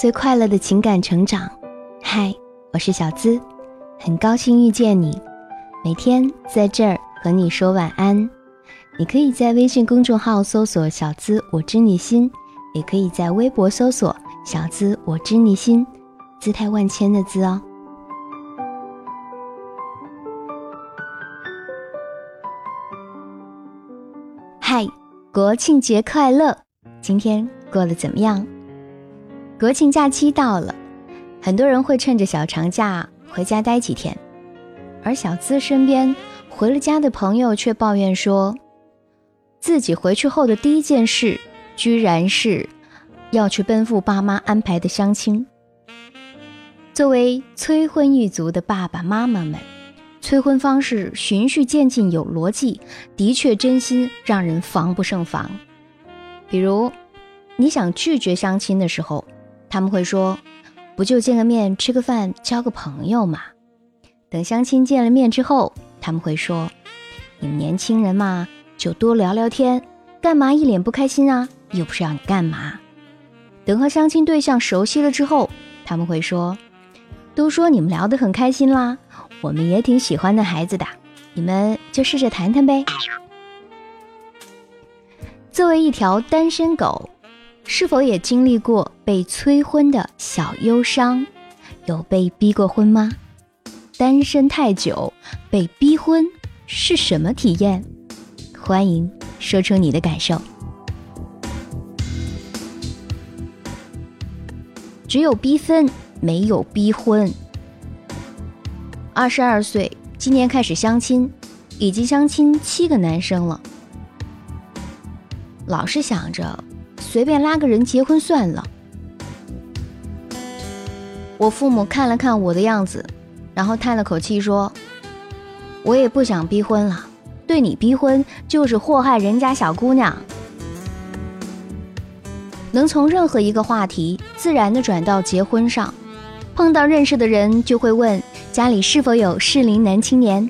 最快乐的情感成长。嗨，我是小资，很高兴遇见你。每天在这儿和你说晚安。你可以在微信公众号搜索“小资我知你心”，也可以在微博搜索“小资我知你心”，姿态万千的“资”哦。嗨，国庆节快乐！今天过得怎么样？国庆假期到了，很多人会趁着小长假回家待几天，而小资身边回了家的朋友却抱怨说，自己回去后的第一件事，居然是要去奔赴爸妈安排的相亲。作为催婚一族的爸爸妈妈们，催婚方式循序渐进、有逻辑，的确真心让人防不胜防。比如，你想拒绝相亲的时候，他们会说：“不就见个面、吃个饭、交个朋友嘛。”等相亲见了面之后，他们会说：“你们年轻人嘛，就多聊聊天，干嘛一脸不开心啊？又不是要你干嘛。”等和相亲对象熟悉了之后，他们会说：“都说你们聊得很开心啦，我们也挺喜欢那孩子的，你们就试着谈谈呗。”作为一条单身狗，是否也经历过被催婚的小忧伤？有被逼过婚吗？单身太久被逼婚是什么体验？欢迎说出你的感受。只有逼分，没有逼婚。二十二岁，今年开始相亲，已经相亲七个男生了。老是想着随便拉个人结婚算了。我父母看了看我的样子，然后叹了口气说：“我也不想逼婚了，对你逼婚就是祸害人家小姑娘。”能从任何一个话题自然的转到结婚上，碰到认识的人就会问家里是否有适龄男青年。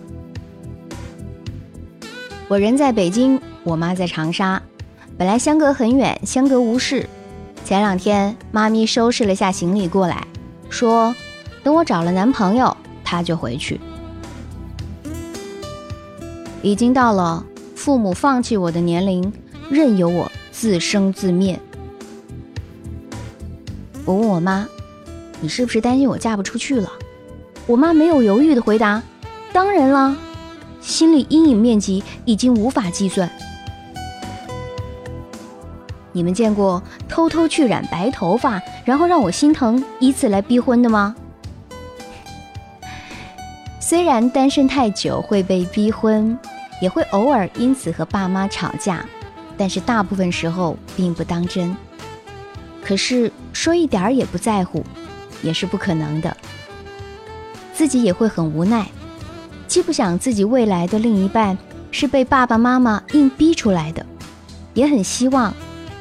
我人在北京，我妈在长沙。本来相隔很远，相隔无事。前两天，妈咪收拾了下行李过来，说：“等我找了男朋友，她就回去。”已经到了父母放弃我的年龄，任由我自生自灭。我问我妈：“你是不是担心我嫁不出去了？”我妈没有犹豫的回答：“当然了，心理阴影面积已经无法计算。”你们见过偷偷去染白头发，然后让我心疼，以此来逼婚的吗？虽然单身太久会被逼婚，也会偶尔因此和爸妈吵架，但是大部分时候并不当真。可是说一点儿也不在乎，也是不可能的。自己也会很无奈，既不想自己未来的另一半是被爸爸妈妈硬逼出来的，也很希望。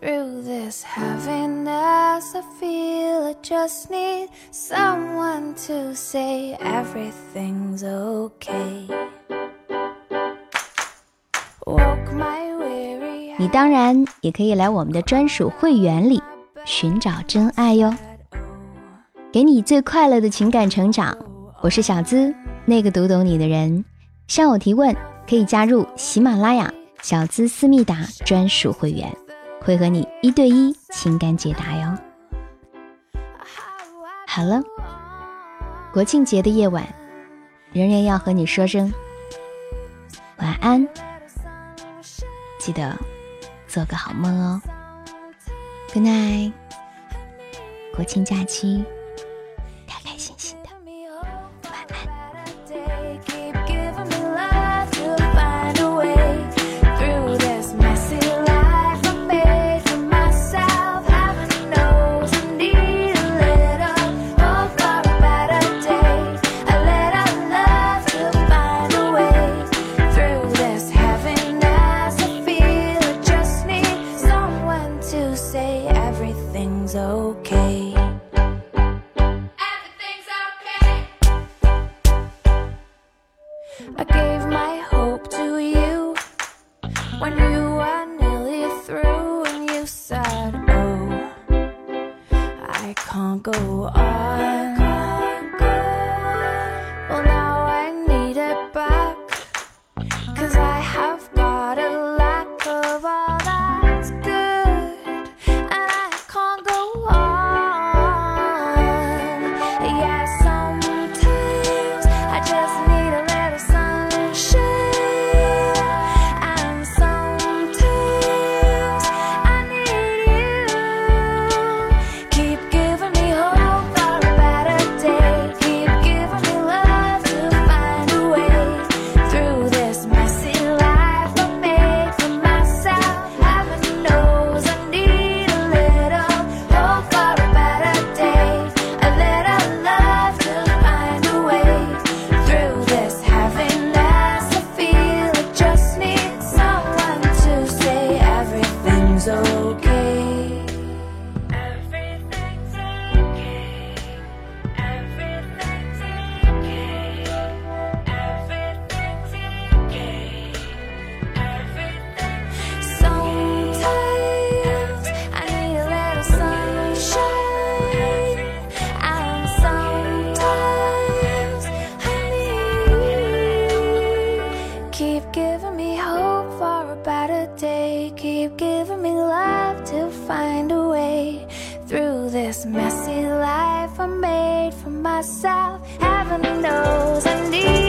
through this. Heaven as i feel I just need someone to say everything's okay. 你当然也可以来我们的专属会员里寻找真爱哟。给你最快乐的情感成长。我是小资那个读懂你的人。向我提问可以加入喜马拉雅小资思密达专属会员。会和你一对一情感解答哟。好了，国庆节的夜晚，仍然要和你说声晚安，记得做个好梦哦。Good night，国庆假期。everything's okay. Everything's okay. I gave my hope to you when you were nearly through, and you said, Oh, I can't go on. giving me hope for a better day. Keep giving me love to find a way through this messy life I made for myself. Heaven knows I need.